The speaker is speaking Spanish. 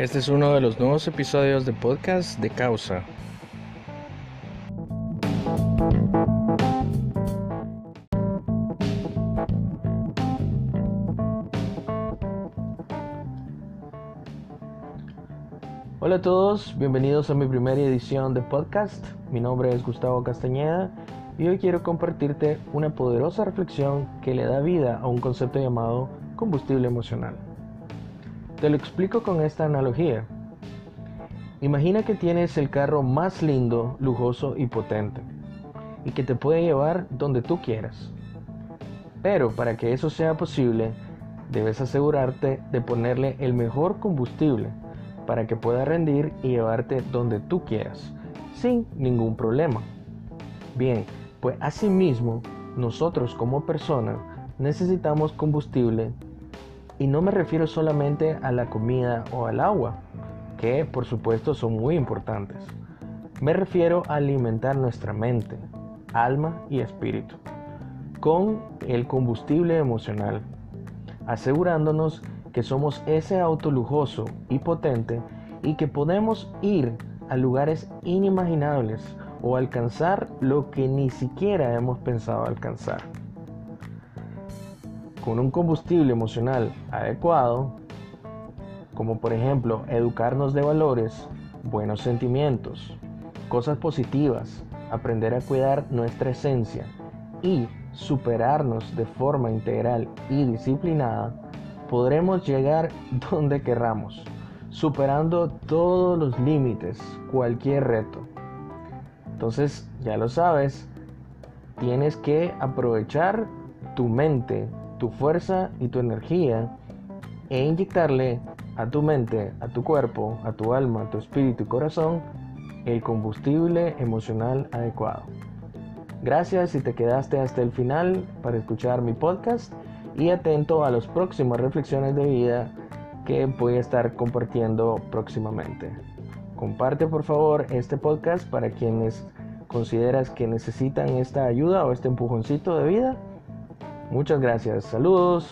Este es uno de los nuevos episodios de podcast de Causa. Hola a todos, bienvenidos a mi primera edición de podcast. Mi nombre es Gustavo Castañeda y hoy quiero compartirte una poderosa reflexión que le da vida a un concepto llamado combustible emocional. Te lo explico con esta analogía. Imagina que tienes el carro más lindo, lujoso y potente y que te puede llevar donde tú quieras. Pero para que eso sea posible, debes asegurarte de ponerle el mejor combustible para que pueda rendir y llevarte donde tú quieras, sin ningún problema. Bien, pues asimismo, nosotros como personas necesitamos combustible y no me refiero solamente a la comida o al agua, que por supuesto son muy importantes. Me refiero a alimentar nuestra mente, alma y espíritu con el combustible emocional, asegurándonos que somos ese auto lujoso y potente y que podemos ir a lugares inimaginables o alcanzar lo que ni siquiera hemos pensado alcanzar. Con un combustible emocional adecuado, como por ejemplo educarnos de valores, buenos sentimientos, cosas positivas, aprender a cuidar nuestra esencia y superarnos de forma integral y disciplinada, podremos llegar donde querramos, superando todos los límites, cualquier reto. Entonces, ya lo sabes, tienes que aprovechar tu mente, tu fuerza y tu energía e inyectarle a tu mente, a tu cuerpo, a tu alma, a tu espíritu y corazón el combustible emocional adecuado. Gracias si te quedaste hasta el final para escuchar mi podcast y atento a las próximas reflexiones de vida que voy a estar compartiendo próximamente. Comparte por favor este podcast para quienes consideras que necesitan esta ayuda o este empujoncito de vida. Muchas gracias. Saludos.